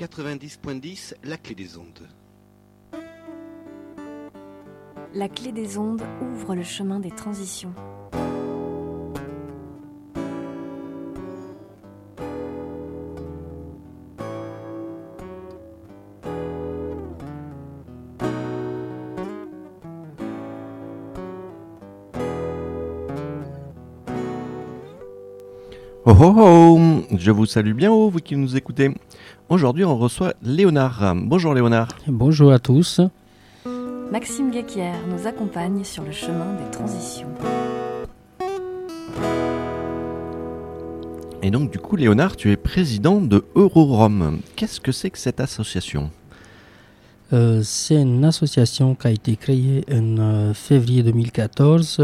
90.10, la clé des ondes. La clé des ondes ouvre le chemin des transitions. Oh oh oh Je vous salue bien haut, vous qui nous écoutez. Aujourd'hui, on reçoit Léonard. Bonjour Léonard. Bonjour à tous. Maxime Guéquière nous accompagne sur le chemin des transitions. Et donc, du coup, Léonard, tu es président de Eurorom. Qu'est-ce que c'est que cette association? Euh, c'est une association qui a été créée en euh, février 2014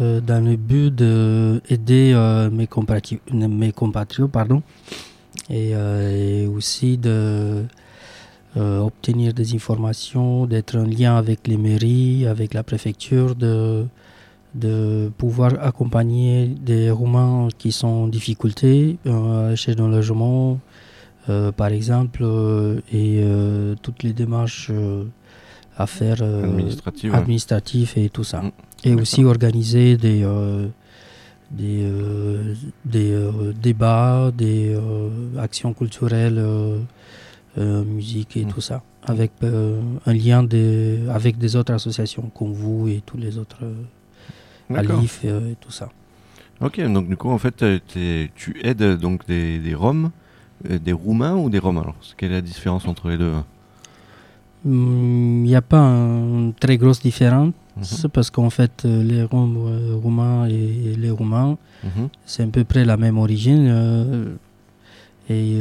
euh, dans le but d'aider euh, mes, compatriotes pardon, et, euh, et aussi de euh, obtenir des informations, d'être en lien avec les mairies, avec la préfecture, de, de pouvoir accompagner des Roumains qui sont en difficulté euh, recherche d'un logement, euh, par exemple, et toutes les démarches à faire euh, Administrative. et tout ça. Mm. Et aussi organiser des, des, euh, des euh, débats, des euh, actions culturelles, musique et Mm. tout ça, avec un lien des, avec des autres associations comme vous et tous les autres. Alif euh, et tout ça. Ok, donc du coup, en fait, tu aides donc des, des Roms, des Roumains ou des Roms Alors, quelle est la différence entre les deux? Il n'y a pas une très grosse différence Mhm. Parce qu'en fait, euh, les Roms, euh, Roumains et les Roumains, Mhm. c'est à peu près la même origine. euh, et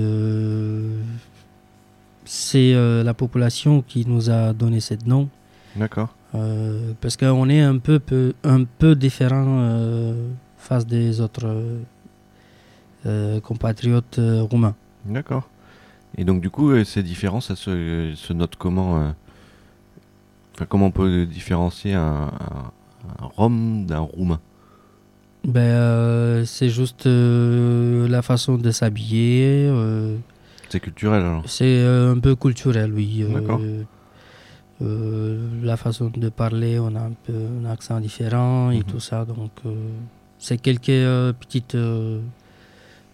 c'est la population qui nous a donné ce nom. D'accord. euh, parce qu'on est un peu, peu- un peu différent euh, face des autres euh, compatriotes roumains. D'accord. Et donc, du coup, euh, ces différences, ça se, se note comment euh, enfin, Comment on peut différencier un, un, un Rom d'un Roumain? Ben, euh, c'est juste euh, la façon de s'habiller. C'est culturel alors C'est un peu culturel, oui. D'accord. la façon de parler, on a un peu un accent différent et Mhm. tout ça. Donc, c'est quelques petites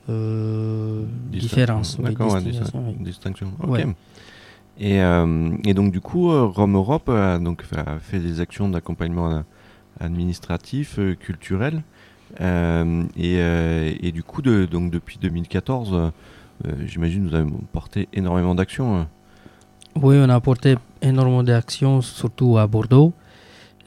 euh, euh, oui, D'accord, oui. distinction. Ouais. Et, euh, et donc, du coup, euh, Rome Europe a, donc, fait, a fait des actions d'accompagnement euh, administratif, euh, culturel. euh, et, euh, et du coup, de, donc, depuis 2014, euh, euh, j'imagine vous avez porté énormément d'actions. euh. Oui, on a apporté énormément d'actions, surtout à Bordeaux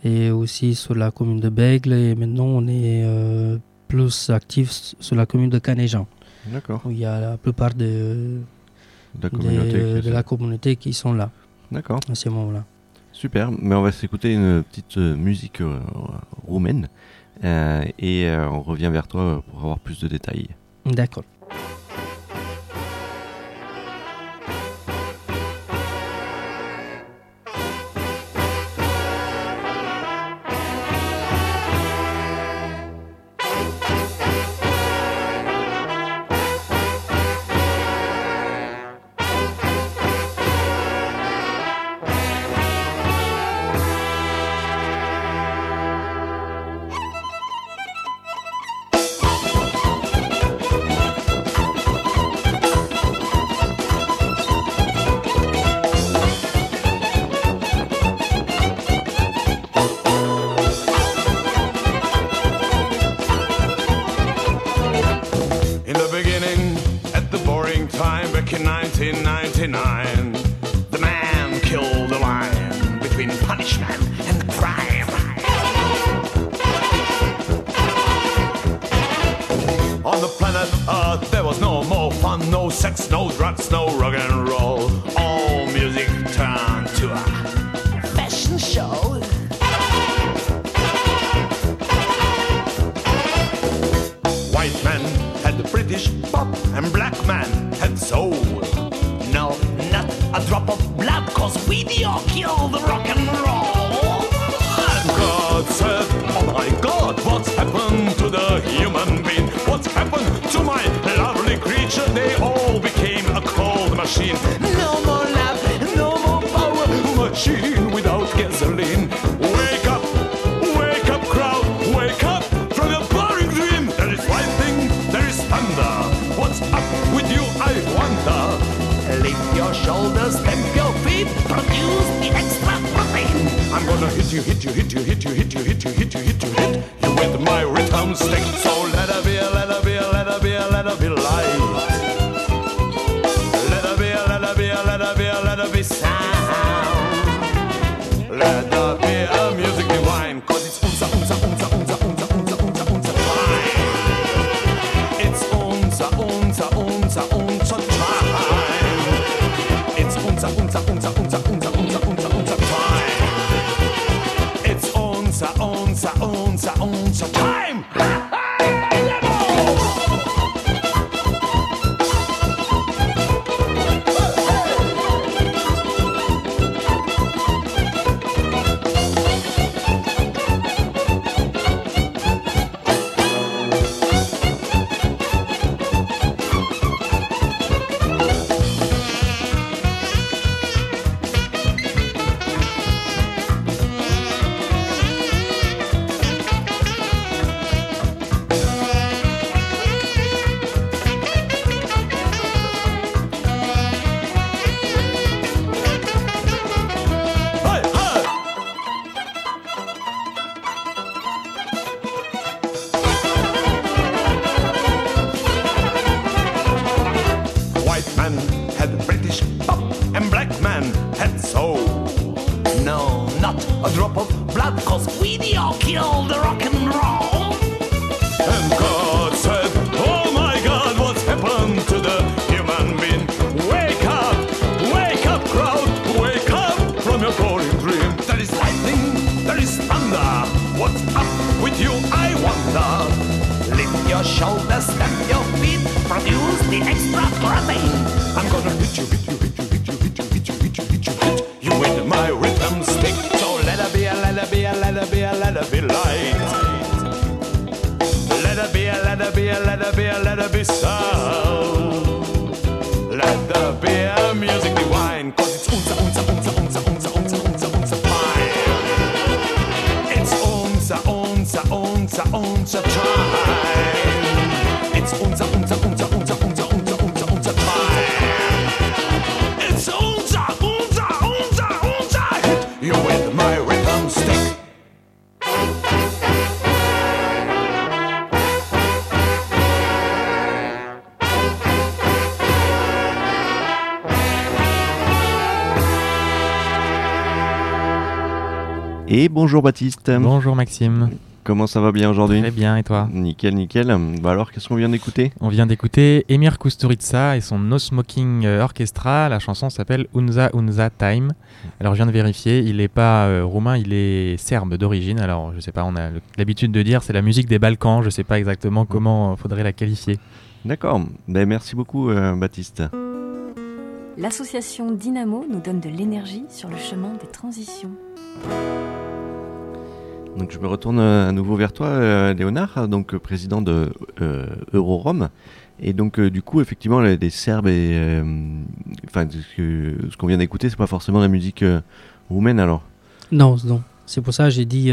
et aussi sur la commune de Bègle. Et maintenant, on est euh, plus actif sur la commune de Canéjan, D'accord. où il y a la plupart de, De la communauté. de la qui sont là D'accord. à ce moment-là. Super, mais on va s'écouter une petite euh, musique euh, roumaine euh, et euh, on revient vers toi pour avoir plus de détails. D'accord. and soul. No, not a drop of blood, cause we the kill the rock and roll. And God said, Oh my God, what's happened to the human being? What's happened to my lovely creature? They all became a cold machine. No more love, no more power, machine without gasoline. gonna hit you, hit you, hit you, hit you, hit you, hit you, hit you, hit you. Et bonjour Baptiste. Bonjour Maxime. Comment ça va bien aujourd'hui Très bien, et toi Nickel, nickel. Bah alors, qu'est-ce qu'on vient d'écouter On vient d'écouter Emir Kusturica et son No Smoking Orchestra. La chanson s'appelle Unza Unza Time. Alors, je viens de vérifier, il n'est pas euh, roumain, il est serbe d'origine. Alors, je sais pas, on a l'habitude de dire c'est la musique des Balkans. Je sais pas exactement comment euh, faudrait la qualifier. D'accord. Ben, merci beaucoup euh, Baptiste. L'association Dynamo nous donne de l'énergie sur le chemin des transitions. Donc je me retourne euh, à nouveau vers toi, euh, Léonard, donc euh, président de euh. Et donc euh, du coup, effectivement, les, les Serbes et enfin ce qu'on vient d'écouter, c'est pas forcément la musique roumaine alors? Non, non. C'est pour ça que j'ai dit,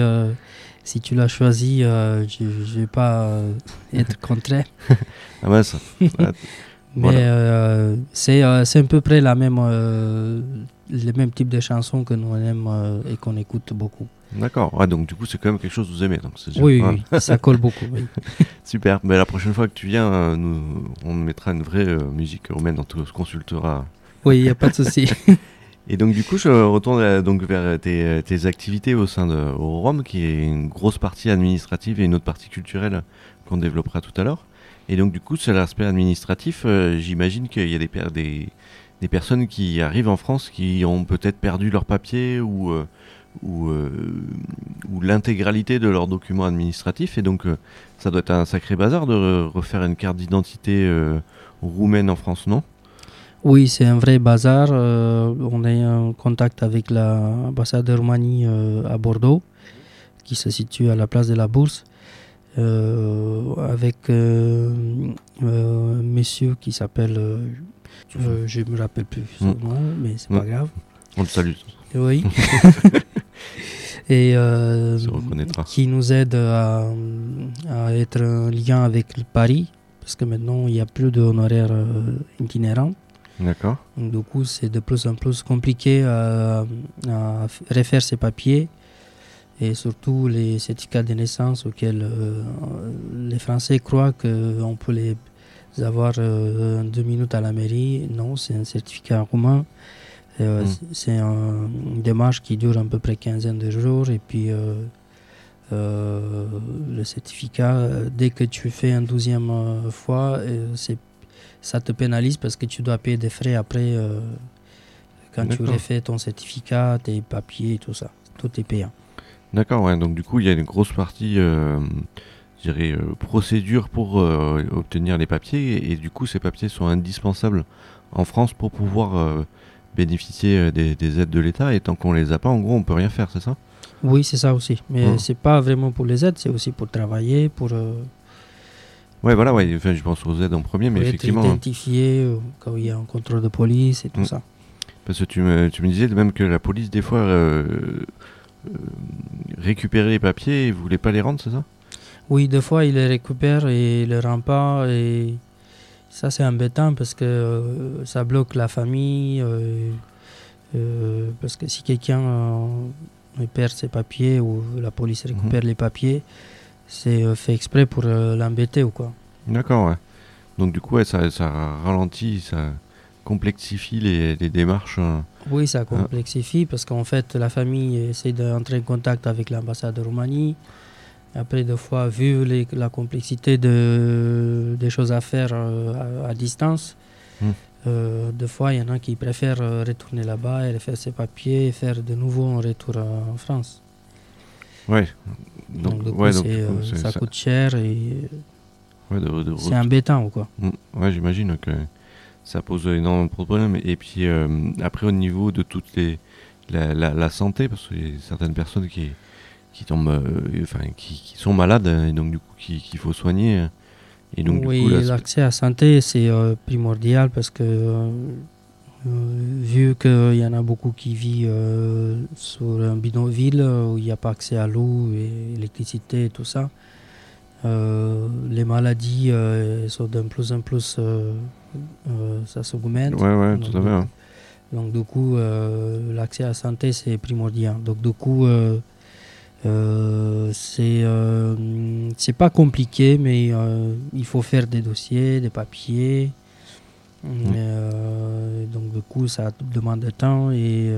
si tu l'as choisi, je ne vais pas être contraire. Ah mince. Mais Voilà. euh, c'est c'est à peu près la même, le même type de chanson que nous on aime et qu'on écoute beaucoup. D'accord. Ouais, donc du coup, c'est quand même quelque chose que vous aimez. Donc déjà- Oui, ça colle beaucoup. oui. Super. Mais la prochaine fois que tu viens, euh, nous, on mettra une vraie euh, musique roumaine. On se consultera. Oui, il n'y a pas de souci. Et donc du coup, je retourne euh, donc vers tes, tes activités au sein de Eurorom, qui est une grosse partie administrative et une autre partie culturelle qu'on développera tout à l'heure. Et donc du coup, c'est l'aspect administratif. J'imagine qu'il y a des, des, des personnes qui arrivent en France qui ont peut-être perdu leur papier ou, ou, euh, ou l'intégralité de leurs documents administratifs. Et donc, euh, ça doit être un sacré bazar de re- refaire une carte d'identité euh, roumaine en France, non? Oui, c'est un vrai bazar. euh, on est en contact avec l'ambassade de Roumanie euh, à Bordeaux, qui se situe à la place de la Bourse, euh, avec un monsieur qui s'appelle, je me rappelle plus son Mm. nom, mais c'est Mm. pas grave. On le salue. Oui. Et euh, qui nous aide à, à être en lien avec le Paris, parce que maintenant, il n'y a plus d'honoraires euh, itinérants. D'accord. Du coup, c'est de plus en plus compliqué à, à refaire ses papiers et surtout les certificats de naissance auxquels euh, les Français croient qu'on peut les avoir euh, en deux minutes à la mairie. Non, c'est un certificat roumain. Euh, Mm. C'est un- une démarche qui dure à peu près quinzaine de jours et puis euh, euh, le certificat, dès que tu fais un douzième fois, ça te pénalise parce que tu dois payer des frais après quand tu refais ton certificat, tes papiers, tout ça. Tout est payant. D'accord, ouais. Donc du coup, il y a une grosse partie, je dirais, euh, procédure pour euh, obtenir les papiers. Et, et du coup, ces papiers sont indispensables en France pour pouvoir euh, bénéficier euh, des, des aides de l'État. Et tant qu'on les a pas, en gros, on peut rien faire, c'est ça? Oui, c'est ça aussi. Mais Mm. c'est pas vraiment pour les aides, c'est aussi pour travailler, pour, euh, Ouais, voilà, ouais. Enfin, je pense aux aides en premier, mais pour être effectivement, hein. identifié euh, quand il y a un contrôle de police et tout Mm. ça. parce que tu me, tu me disais même que la police, des fois, euh, euh, récupérait les papiers et voulait pas les rendre, c'est ça? Oui, des fois, il les récupère et il les rend pas. Et ça, c'est embêtant parce que euh, ça bloque la famille. euh, euh, parce que si quelqu'un perd ses papiers ou la police récupère les papiers, c'est fait exprès pour l'embêter ou quoi. D'accord, ouais. Donc du coup, ouais, ça, ça ralentit, ça complexifie les, les démarches. euh. Oui, ça complexifie parce qu'en fait, la famille essaie d'entrer en contact avec l'ambassade de Roumanie. Après, deux fois, vu les- la complexité de, des choses à faire euh, à, à distance, Hmm. euh, deux fois, il y en a qui préfèrent euh, retourner là-bas et refaire ses papiers et faire de nouveau un retour euh, en France. Ouais. Donc, Donc, du coup, ouais, donc, euh, ça ça- coûte cher et ouais, de- de- c'est embêtant ou quoi. Mm, Ouais, j'imagine que ça pose énormément de problèmes. Et puis après, au niveau de toutes les la, la, la santé, parce qu'il y a certaines personnes qui qui tombent, euh, enfin, qui, qui sont malades et donc du coup qui- qu'il faut soigner. Et donc oui, l'accès à la santé, c'est euh, primordial parce que, euh, vu qu'il y en a beaucoup qui vivent euh, sur un bidonville où il n'y a pas accès à l'eau et l'électricité et tout ça, les maladies sont de plus en plus, ça s'augmente. ouais, ouais, tout à fait. hein. Donc du coup, l'accès à la santé, c'est primordial. Donc du coup, euh, c'est euh, c'est pas compliqué, mais euh, il faut faire des dossiers, des papiers. Donc du coup, ça demande de temps et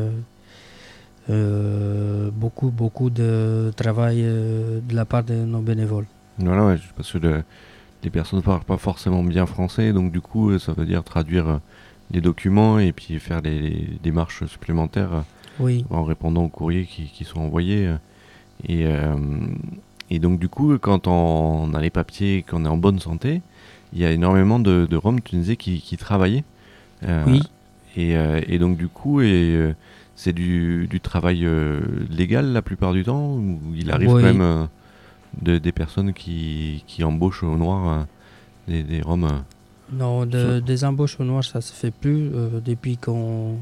beaucoup, beaucoup de travail de la part de nos bénévoles. Voilà, ouais, parce que le- les personnes ne parlent pas forcément bien français, donc du coup, ça veut dire traduire les documents et puis faire les, les démarches supplémentaires. Oui, en répondant aux courriers qui, qui sont envoyés. Euh, Et, euh, et donc, du coup, quand on a les papiers qu'on est en bonne santé, il y a énormément de, de Roms, tu disais, qui, qui travaillaient. Euh, oui. Et, euh, et donc, du coup, et, c'est du, du travail légal la plupart du temps ou il arrive Oui. quand même de- des personnes qui, qui embauchent au noir des, des Roms. Non, de- des embauches au noir, ça se fait plus euh, depuis qu'on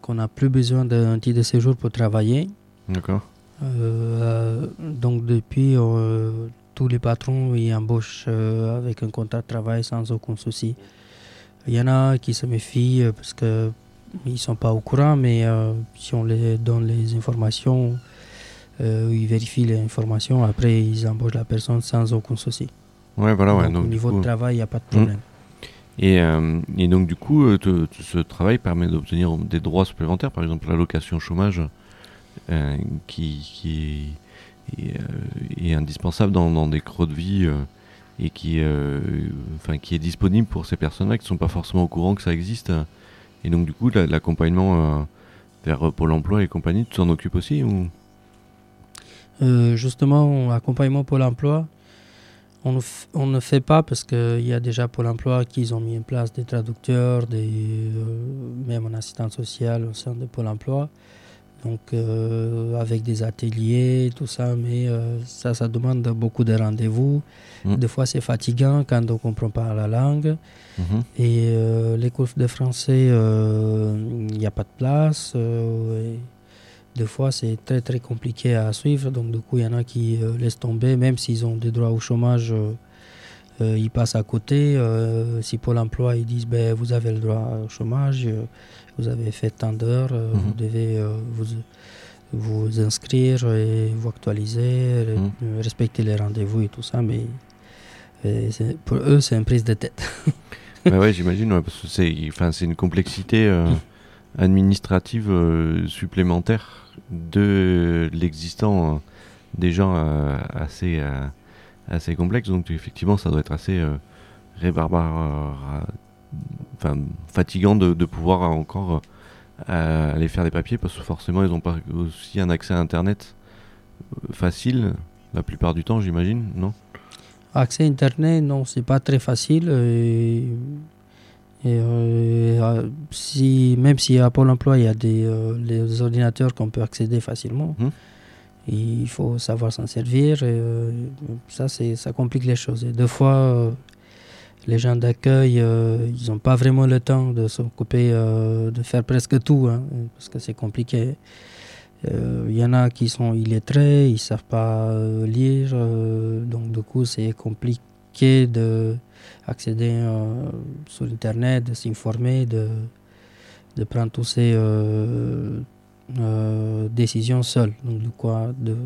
qu'on n'a plus besoin d'un titre de séjour pour travailler. D'accord Euh, donc depuis, euh, tous les patrons ils embauchent euh, avec un contrat de travail sans aucun souci. Il y en a qui se méfient parce que ils sont pas au courant, mais si on les donne les informations, ils vérifient les informations, après ils embauchent la personne sans aucun souci. Ouais, voilà, ouais. donc, donc, au niveau coup- de travail, il n'y a pas de problème. Et, euh, et donc du coup, te- te- ce travail permet d'obtenir des droits supplémentaires, par exemple l'allocation chômage, qui, qui euh, est indispensable dans, des creux de vie euh, et qui, euh, enfin, qui est disponible pour ces personnes-là qui ne sont pas forcément au courant que ça existe. Et donc du coup, la- l'accompagnement euh, vers euh, Pôle Emploi et compagnie, tu t'en occupes aussi ou... Euh, justement, accompagnement Pôle emploi, on on ne fait pas parce qu'il y a déjà Pôle emploi qui ont mis en place des traducteurs, des, euh, même un assistant social au sein de Pôle emploi. Donc, euh, avec des ateliers, tout ça, mais euh, ça, ça demande beaucoup de rendez-vous. Mm. Des fois, c'est fatigant quand on ne comprend pas la langue. Mhm. Et euh, les cours de français, il n'y a pas de place. des fois, c'est très très compliqué à suivre. Donc, du coup, il y en a qui laissent tomber, même s'ils ont des droits au chômage euh, ils passent à côté. euh, si Pôle emploi ils disent ben, vous avez le droit au chômage, euh, vous avez fait tant d'heures, euh, Mhm. vous devez vous, vous inscrire et vous actualiser, Mhm. respecter les rendez-vous et tout ça. Mais pour eux, c'est une prise de tête. bah ouais, j'imagine, ouais, parce que c'est, une complexité administrative supplémentaire de l'existant déjà euh, assez, assez complexe. Donc effectivement, ça doit être assez euh, rébarbar, euh, enfin, fatigant de, de pouvoir encore euh, aller faire des papiers parce que forcément, ils n'ont pas aussi un accès à Internet euh, facile la plupart du temps, j'imagine, non? Accès Internet, non, c'est pas très facile. Et, et, euh, si, même si à Pôle emploi, il y a des, euh, les ordinateurs qu'on peut accéder facilement, Mhm. Il faut savoir s'en servir. Et, euh, ça, ça complique les choses. Et deux fois, euh, les gens d'accueil, euh, ils n'ont pas vraiment le temps de s'occuper, euh, de faire presque tout, hein, parce que c'est compliqué. Il y en a qui sont illettrés, ils ne savent pas lire, donc du coup c'est compliqué de accéder euh, sur Internet, de s'informer, de, de prendre toutes ces euh, décisions seuls. Donc du coup, de,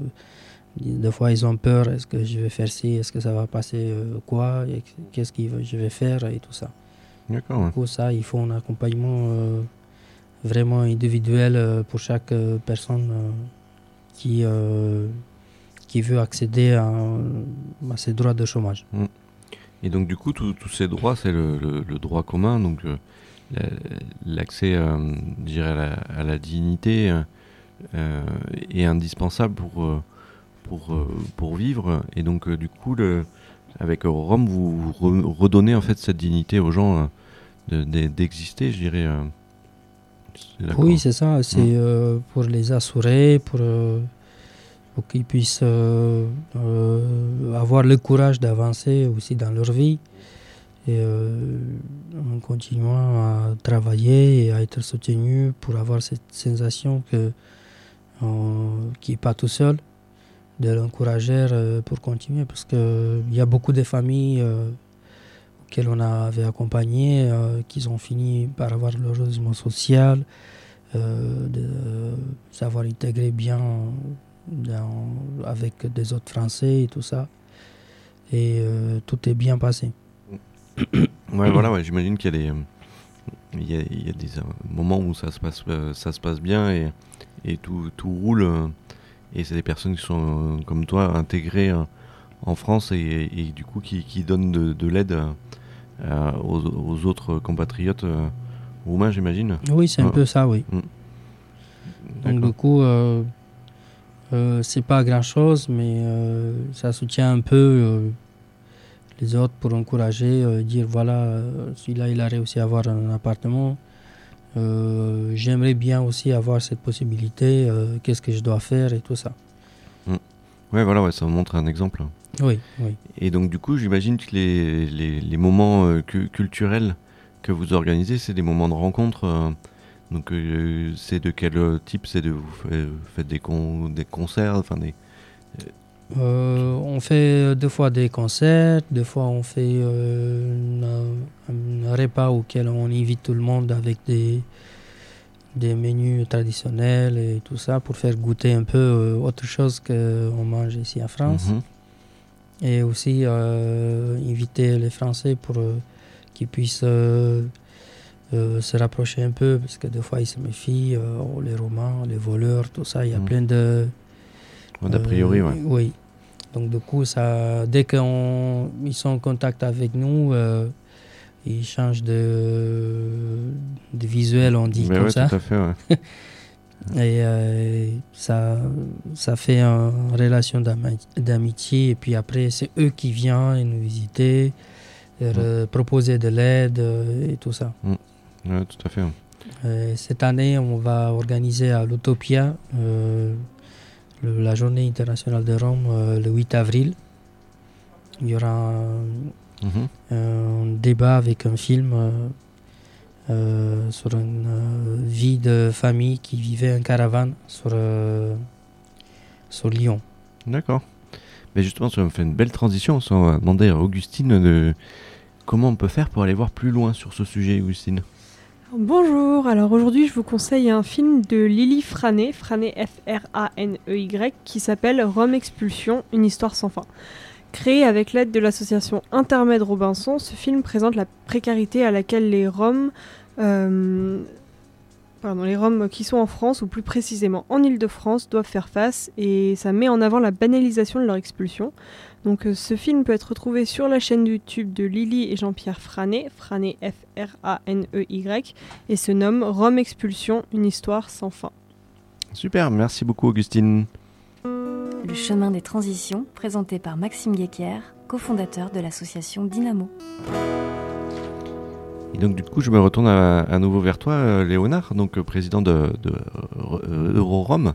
des fois ils ont peur, est-ce que je vais faire ci, est-ce que ça va passer euh, quoi, qu'est-ce que je vais faire et tout ça. D'accord. Du coup ça, il faut un accompagnement euh, vraiment individuel pour chaque personne qui, qui veut accéder à, à ses droits de chômage. Et donc du coup, tous ces droits, c'est le, le- le droit commun, donc l'accès, euh, à la, à la dignité euh, euh, est indispensable pour, euh, pour, pour vivre. Et donc du coup, le, avec Rome, vous re- redonnez en fait cette dignité aux gens euh, de- de- d'exister, je dirais. Oui, c'est ça. C'est euh, pour les assurer, pour, pour qu'ils puissent avoir le courage d'avancer aussi dans leur vie. Et euh, en continuant à travailler et à être soutenu pour avoir cette sensation que euh, qui n'est pas tout seul, de l'encourager euh, pour continuer. Parce qu'il y a beaucoup de familles auxquelles on avait accompagné qui ont fini par avoir le logement social, de savoir intégrer bien avec des autres Français et tout ça. Et tout est bien passé. Ouais, voilà, ouais, j'imagine qu'il y a des, il y a, il y a des euh, moments où ça se passe, euh, ça se passe bien et, et tout, tout roule. euh, et c'est des personnes qui sont euh, comme toi intégrées euh, en France et, et du coup qui, qui donnent de, de l'aide euh, euh, aux, aux autres compatriotes euh, roumains, j'imagine. Oui, c'est un Ah. peu ça, oui. Donc D'accord. du coup, euh, euh, c'est pas grand chose, mais euh, ça soutient un peu euh, les autres pour encourager, euh, dire voilà, celui-là il a réussi à avoir un appartement. Euh, J'aimerais bien aussi avoir cette possibilité. euh, Qu'est-ce que je dois faire et tout ça. Ouais, voilà, ouais, ça montre un exemple. Oui, oui. Et donc du coup, j'imagine que les, les, les moments cu- culturels que vous organisez, c'est des moments de rencontre. donc c'est de quel type? C'est de vous fa- faites des, con- des concerts, enfin des. Euh, on fait deux fois des concerts, deux fois on fait euh, un, un repas auquel on invite tout le monde avec des, des menus traditionnels et tout ça pour faire goûter un peu euh, autre chose qu'on mange ici en France. Mhm. Et aussi inviter les Français pour qu'ils puissent se rapprocher un peu parce que des fois ils se méfient, oh, les Romains, les voleurs, tout ça, il y a Mhm. plein de... D'a priori, euh, ouais. Oui. Donc du coup, ça, dès qu'ils sont en contact avec nous, euh, ils changent de, de visuel, on dit Mais comme ouais, ça. tout à fait, ouais. Et euh, ça, ça fait une relation d'ami- d'amitié. Et puis après, c'est eux qui viennent nous visiter, re- proposer de l'aide euh, et tout ça. Ouais, tout à fait. Euh, cette année, on va organiser à l'Utopia euh, le- la journée internationale de Rome euh, le 8 avril. Il y aura un, Mhm. un débat avec un film euh, euh, sur une vie de famille qui vivait en caravane sur, sur Lyon. D'accord. Mais justement, ça me fait une belle transition. On va demander à Augustine de comment on peut faire pour aller voir plus loin sur ce sujet, Augustine? Bonjour, alors aujourd'hui je vous conseille un film de Lily Frané, Frané F-R-A-N-E-Y, qui s'appelle Rome Expulsion, une histoire sans fin. Créé avec l'aide de l'association Intermède Robinson, ce film présente la précarité à laquelle les Roms, euh, pardon, les Roms qui sont en France, ou plus précisément en Ile-de-France, doivent faire face, et ça met en avant la banalisation de leur expulsion. Donc euh, ce film peut être retrouvé sur la chaîne YouTube de Lily et Jean-Pierre Frané, Frané F-R-A-N-E-Y, et se nomme Rome Expulsion, une histoire sans fin. Super, merci beaucoup Augustine. Le chemin des transitions, présenté par Maxime Guéquière, cofondateur de l'association Dynamo. Et donc du coup, je me retourne à, à nouveau vers toi, euh, Léonard, donc euh, président de, de euh, Eurorom.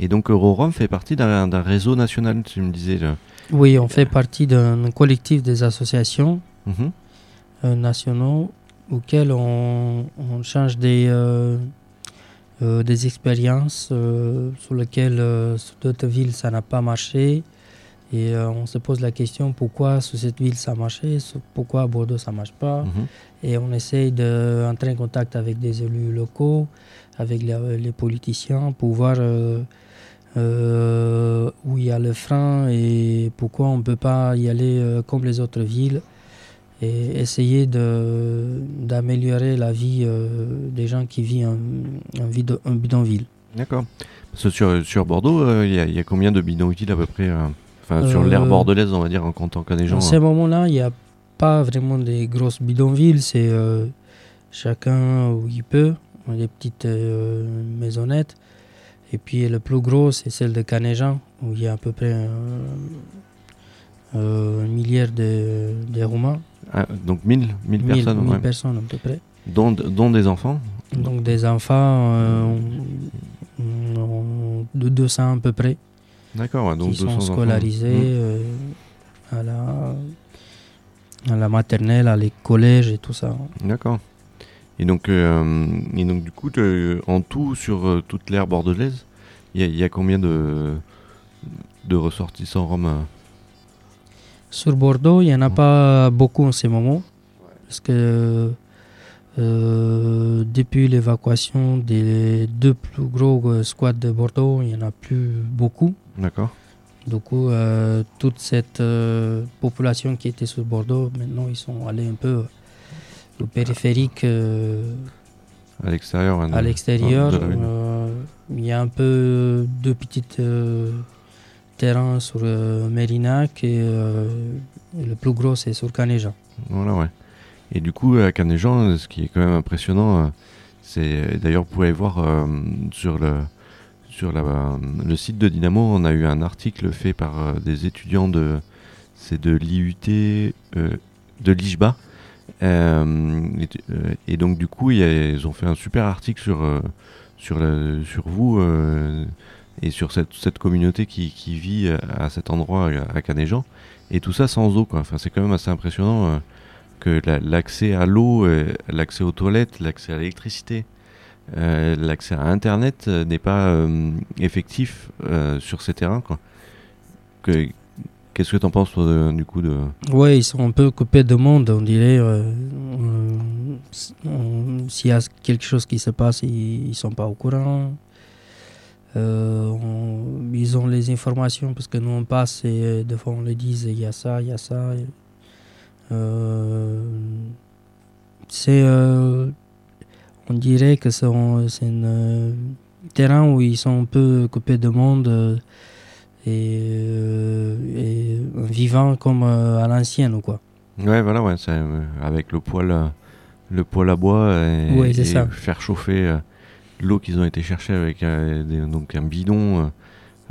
Et donc Eurorom fait partie d'un réseau national, tu me disais. là. Oui, on fait partie d'un collectif des associations Mhm. euh, nationaux auxquels on, on change des, euh, des expériences sur lesquelles sur d'autres villes ça n'a pas marché. Et on se pose la question pourquoi sur cette ville ça sur- pourquoi à Bordeaux ça marche pas. Mhm. Et on essaye d'entrer en contact avec des élus locaux, avec les, les politiciens pour voir euh, euh, où il y a le frein et pourquoi on ne peut pas y aller euh, comme les autres villes et essayer d'améliorer la vie des gens qui vivent en, en en bidonville. D'accord. Sur, sur Bordeaux, euh, il y, a- y combien de bidonvilles à peu près euh, Enfin, sur Euh, l'aire bordelaise, on va dire, en comptant que des gens. Dans ces moments-là, il n'y a pas vraiment des grosses bidonvilles, c'est euh, chacun où il peut, des petites euh, maisonnettes. Et puis le plus gros, c'est celle de Canéjan, où il y a à peu près euh, euh, un milliard de, de Roumains, Ah, donc 1000, 1000 1000 personnes, 1000 ouais. personnes à peu près. dont, dont des enfants. Donc des enfants de 200 à peu près, D'accord, ouais, donc qui 200 sont scolarisés euh, à, la, à la maternelle, à les collèges et tout ça. D'accord. Et donc, euh, et donc du coup, en tout, sur euh, toute l'aire bordelaise, il y, a- il y a combien de, de ressortissants roms euh? Sur Bordeaux, il n'y en a Mhm. pas beaucoup en ce moment. Parce que euh, depuis l'évacuation des deux plus gros squats de Bordeaux, il n'y en a plus beaucoup. D'accord. Du coup, euh, toute cette euh, population qui était sur Bordeaux, maintenant, ils sont allés un peu au périphérique, euh, À l'extérieur. à l'extérieur. Il y a un peu deux petites euh, terrains sur Mérinac et, le plus gros, c'est sur Canéja. Voilà, ouais. Et du coup, à Canéjan, ce qui est quand même impressionnant, c'est d'ailleurs, vous pouvez voir sur le sur le site de Dynamo, on a eu un article fait par euh, des étudiants de c'est de l'IUT euh, de l'IJBA. Euh, et, donc du coup, ils ont fait un super article sur sur vous et sur cette, communauté qui, vit à, cet endroit à, Canéjan. Et tout ça sans eau. Enfin, c'est quand même assez impressionnant. que la- l'accès à l'eau, l'accès aux toilettes, l'accès à l'électricité, euh, l'accès à Internet euh, n'est pas euh, effectif sur ces terrains. Qu'est-ce que tu en penses du coup de... Ouais, ils sont un peu coupés de monde, on dirait. S'il y a quelque chose qui se passe, ils, ils sont pas au courant. Ils ont les informations parce que nous on passe et des fois on les dit il y a ça, il y a ça. c'est, on dirait que c'est un euh, terrain où ils sont un peu coupés de monde. euh, et, euh, et vivant comme à l'ancienne ou quoi. Ouais, voilà, ouais, avec le poêle, le poêle à bois et, Ouais, faire chauffer l'eau qu'ils ont été chercher avec des- donc un bidon.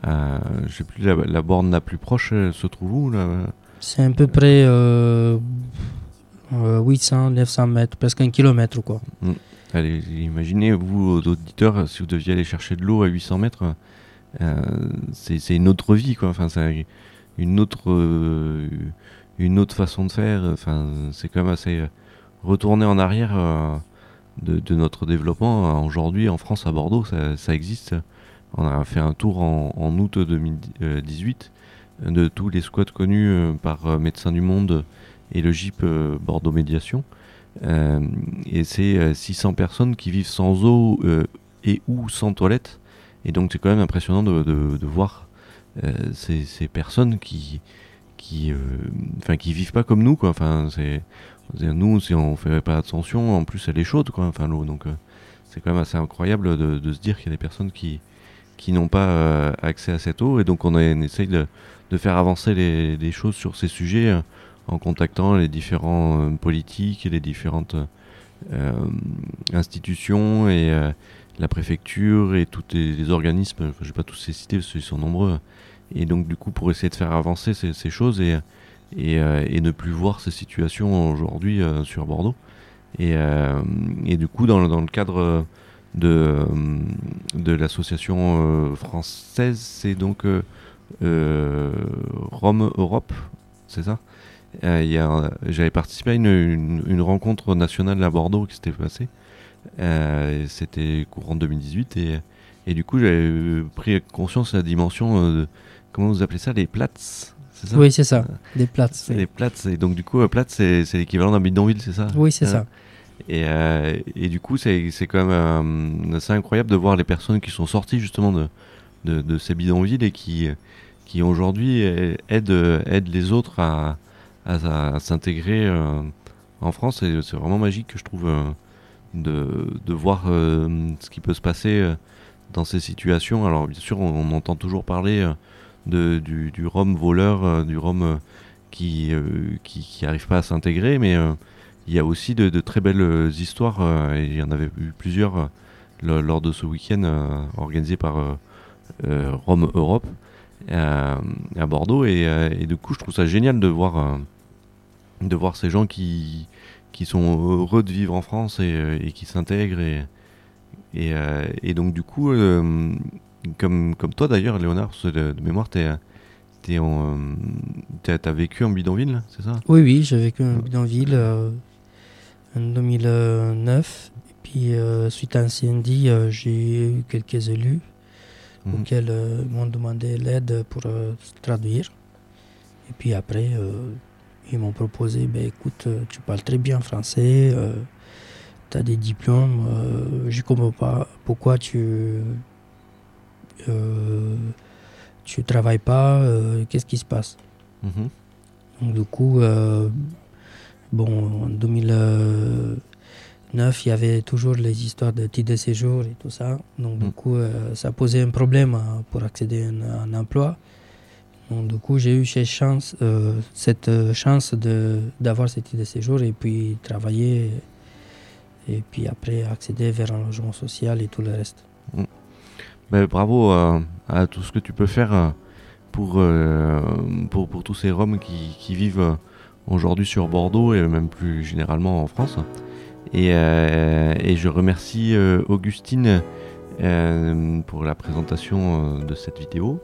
je sais plus, la, la borne la plus proche se trouve où là? C'est à peu près euh, euh, 800, 900 mètres, presque un kilomètre quoi. Imaginez, vous, auditeurs, si vous deviez aller chercher de l'eau à 800 mètres, euh, c'est une autre vie, quoi. Enfin, c'est une autre, euh, une autre façon de faire. C'est quand même assez euh, retourner en arrière de, notre développement. Aujourd'hui, en France, à Bordeaux, ça, ça existe. On a fait un tour en, août 2018. de tous les squats connus par Médecins du Monde et le GIP Bordeaux Médiation. Euh, et c'est euh, 600 personnes qui vivent sans eau euh, et ou sans toilette. Et donc c'est quand même impressionnant de, voir euh, ces, personnes qui qui euh, enfin qui vivent pas comme nous. Enfin nous si on fait pas attention en plus elle est chaude. Enfin l'eau donc euh, c'est quand même assez incroyable de, se dire qu'il y a des personnes qui n'ont pas euh, accès à cette eau et donc on, essaye de, faire avancer les, choses sur ces sujets euh, en contactant les différents euh, politiques et les différentes euh, institutions et euh, la préfecture et tous les, organismes, je vais pas tous les citer parce qu'ils sont nombreux, et donc du coup pour essayer de faire avancer ces, choses et, et, ne plus voir ces situations aujourd'hui sur Bordeaux. Et, et du coup dans, le- cadre de, de l'association française, c'est donc Rome Europe, c'est ça? Euh, a- J'avais participé à une, une- une rencontre nationale à Bordeaux qui s'était passée. Euh, C'était courant 2018 et, et du coup j'avais euh, pris conscience de la dimension euh, de, comment vous appelez ça, les plates c'est ça? Oui, c'est ça, des plates. Plates et donc du coup, euh, plate c'est c'est l'équivalent d'un bidonville, c'est ça? Oui, c'est Euh, ça. et, euh, et du coup, c'est c'est quand même euh, assez incroyable de voir les personnes qui sont sorties justement de, de, de ces bidonvilles et qui, qui aujourd'hui euh, aident, euh, aident les autres à, à, s'intégrer euh, en France. C'est vraiment magique, je trouve, euh, de, de voir euh, ce qui peut se passer dans ces situations. Alors, bien sûr, on, entend toujours parler de, du, du voleur, du euh, qui euh, qui pas à s'intégrer, mais il y a aussi de, très belles histoires, et il y en avait eu plusieurs lo- lors de ce week-end organisé par Rome Europe à Bordeaux, et, euh, et du coup je trouve ça génial de voir, euh, de voir ces gens qui, qui sont heureux de vivre en France et, euh, et qui s'intègrent, et, et, euh, et donc du coup, euh, comme, comme toi d'ailleurs Léonard, de, de mémoire, en, euh, t'as, t'as vécu en bidonville, c'est ça? Oui, oui, j'ai vécu un bidonville euh, en 2009. Et puis, euh, suite à un euh, j'ai eu quelques élus Mhm. auxquels euh, m'ont demandé l'aide pour euh, traduire. Et puis après, euh, ils m'ont proposé, ben, écoute, tu parles très bien français, tu as des diplômes, je comprends pas pourquoi tu tu travailles pas, euh, qu'est-ce qui se passe? Mhm. donc du coup, euh, bon, en 2009, il y avait toujours les histoires de titres de séjour et tout ça. Donc du Mm. coup, euh, ça posait un problème euh, pour accéder à un, à un emploi. Donc du coup, j'ai eu cette chance, euh, cette euh, chance d'avoir ce titre de séjour et puis travailler et puis après accéder vers un logement social et tout le reste. Ben, bravo euh, à tout ce que tu peux faire pour, pour, pour tous ces Roms qui, qui vivent aujourd'hui sur Bordeaux et même plus généralement en France. Et, euh, et je remercie euh, Augustine euh, pour la présentation de cette vidéo,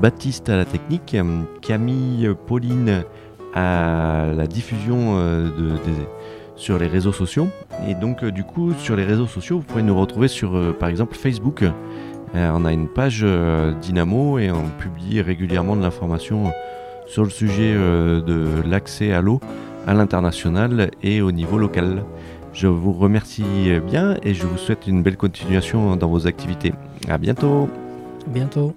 Baptiste à la technique, Camille, Pauline à la diffusion sur les réseaux sociaux. Et donc du coup sur les réseaux sociaux, vous pourrez nous retrouver sur par exemple Facebook. On a une page Dynamo et on publie régulièrement de l'information sur le sujet de l'accès à l'eau à l'international et au niveau local. Je vous remercie bien et je vous souhaite une belle continuation dans vos activités. À bientôt À bientôt.